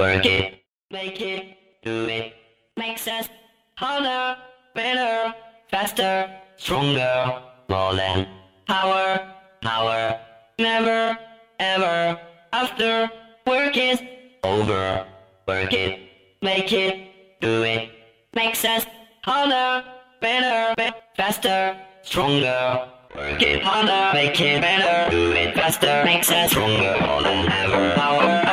Work it, make it, do it. Makes us harder, better, faster, stronger, more than power, power. Never, ever, after. Work is over. Work it, make it, do it. Makes us harder, better, be faster, stronger. Work it. Harder, make it better, do it faster. Makes us stronger, more than ever. Power.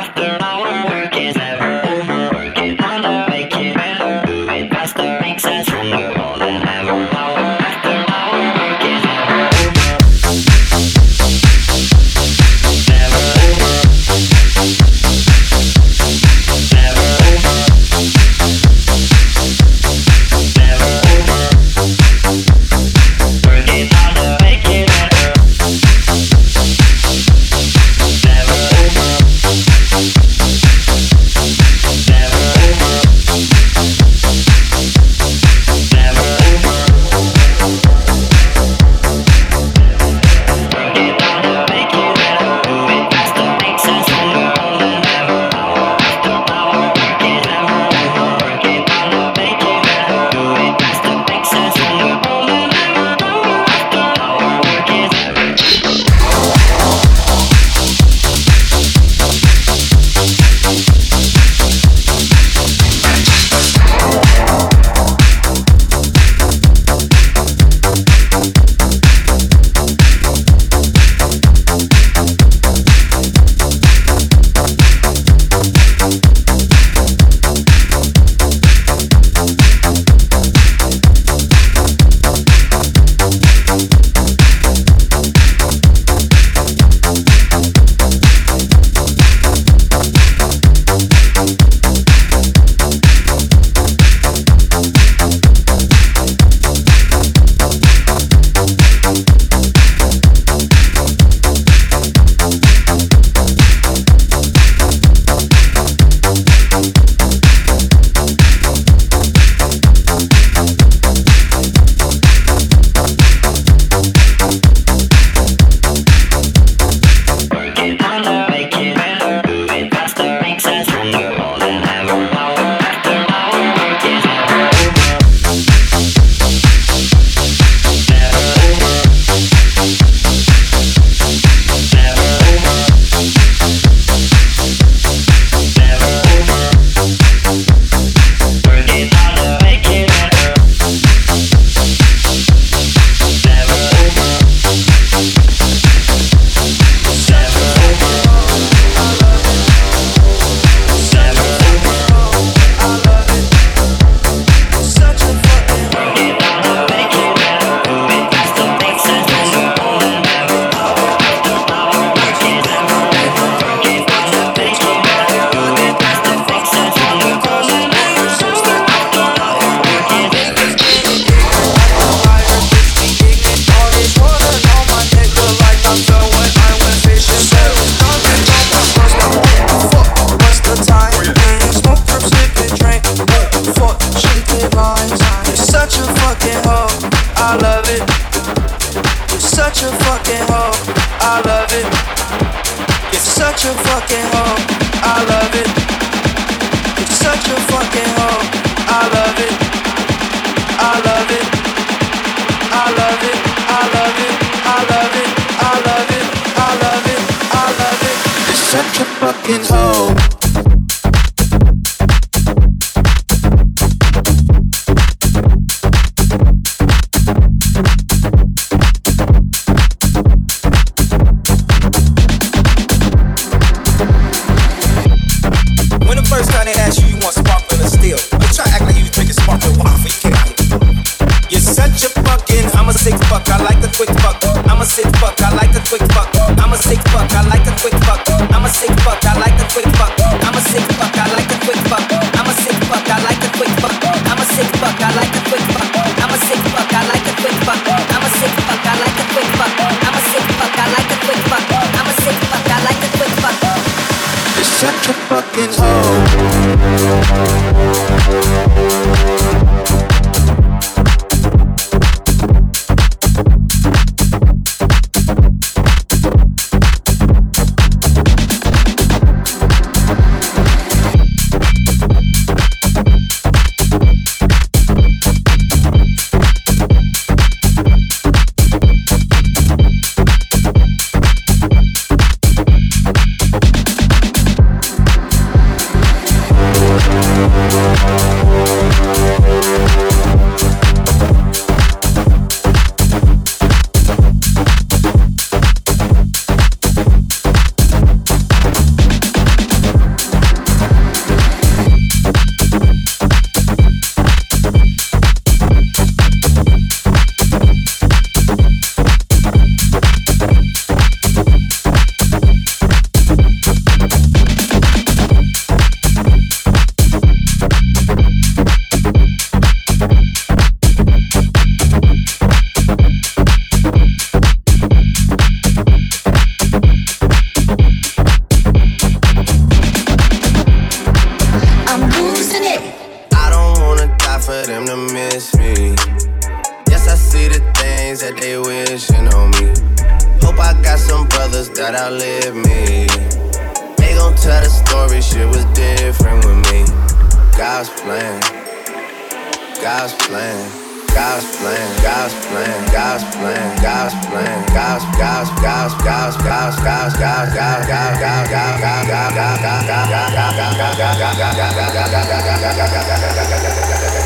Brothers that outlive me. They gon' tell the story, shit was different with me. God's plan, God's plan. God's plan, God's plan, God's plan, God's plan, God's God's God's God's God's God's God's God's God's God's God's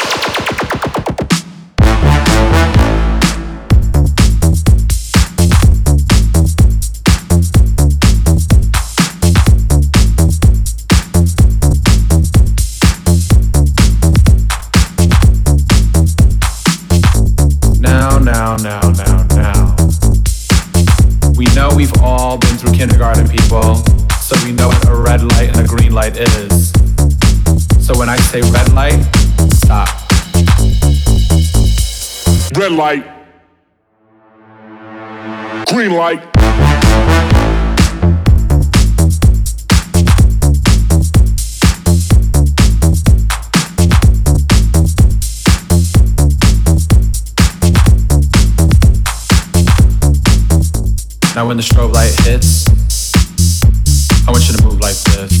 say red light, stop. Red light. Green light. Now when the strobe light hits, I want you to move like this.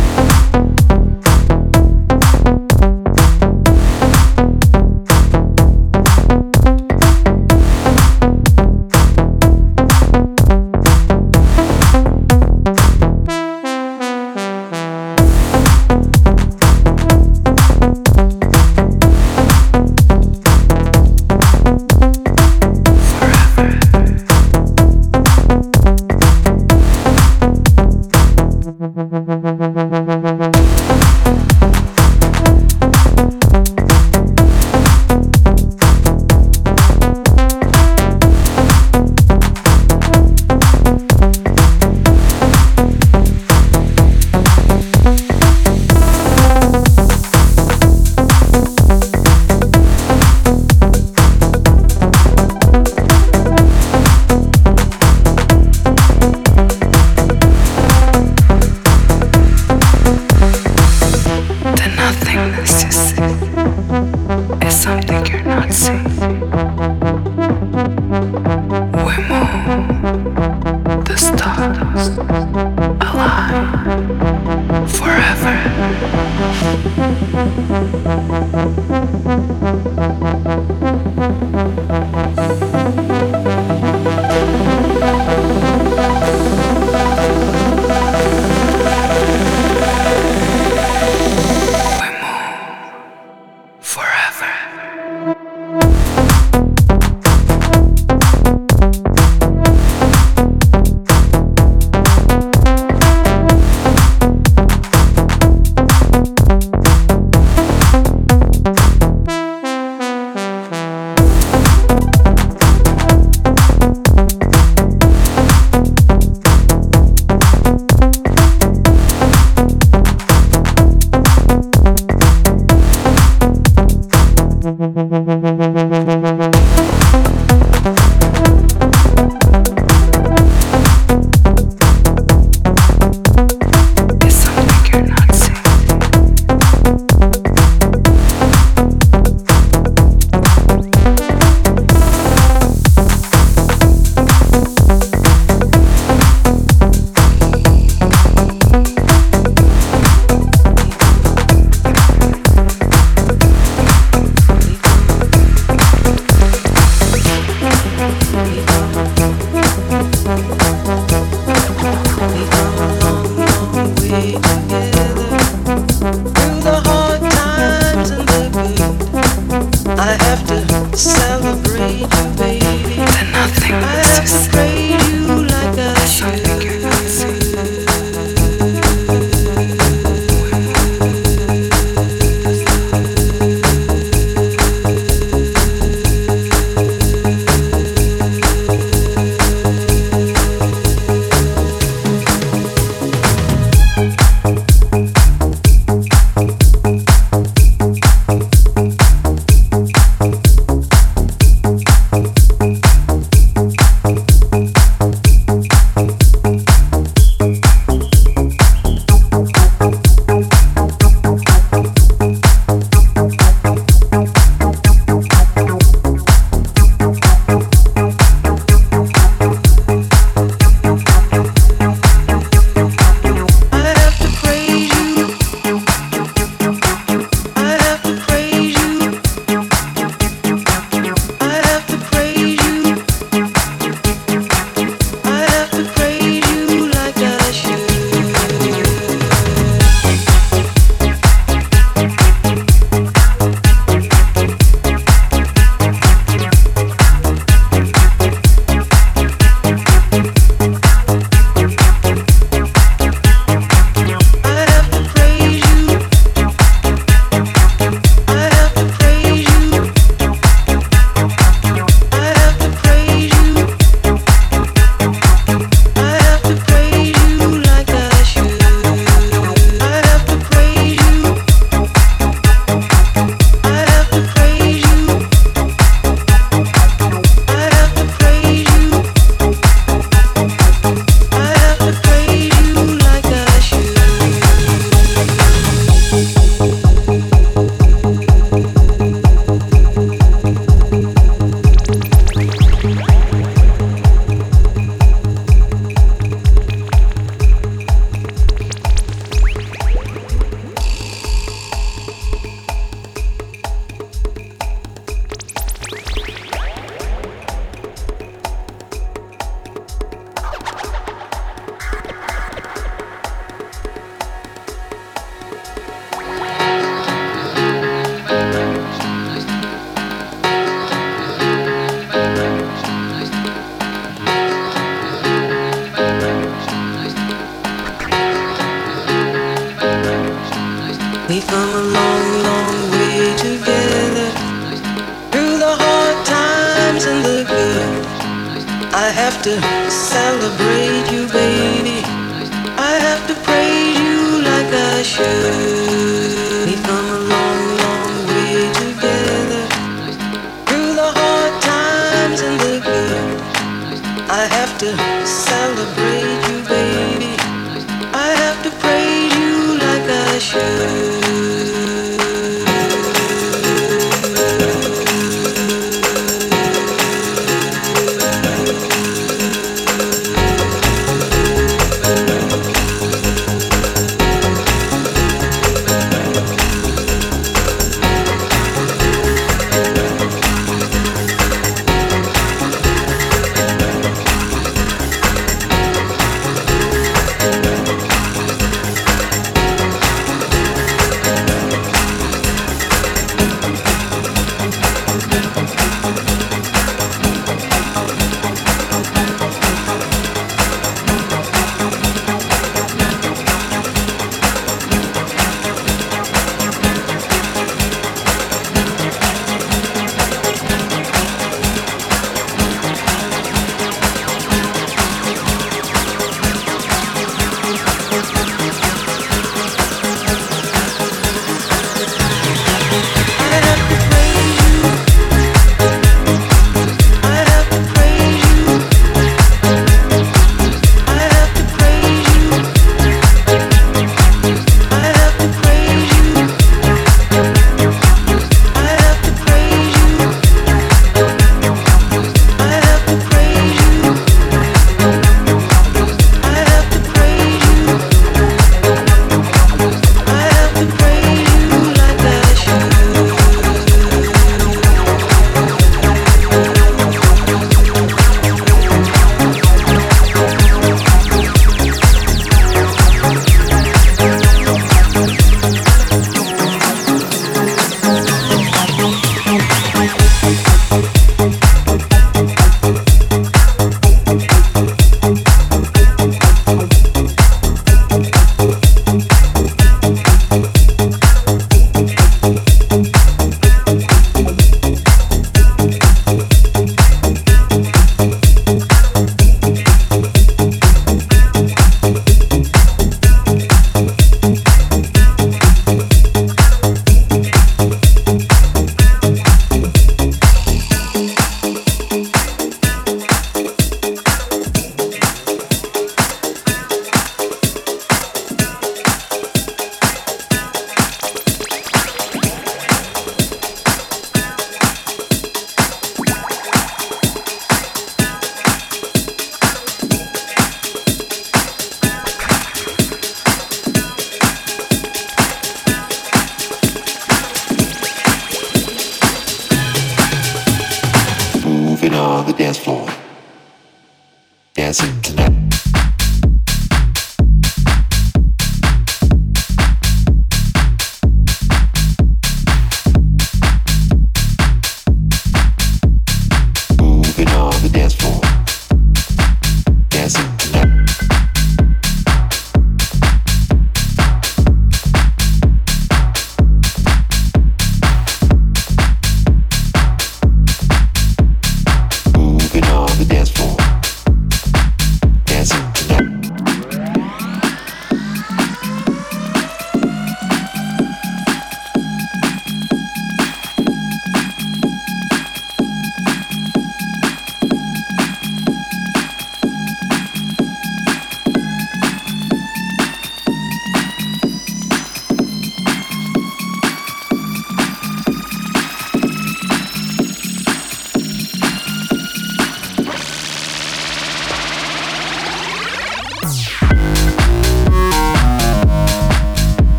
Yeah.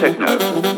Techno?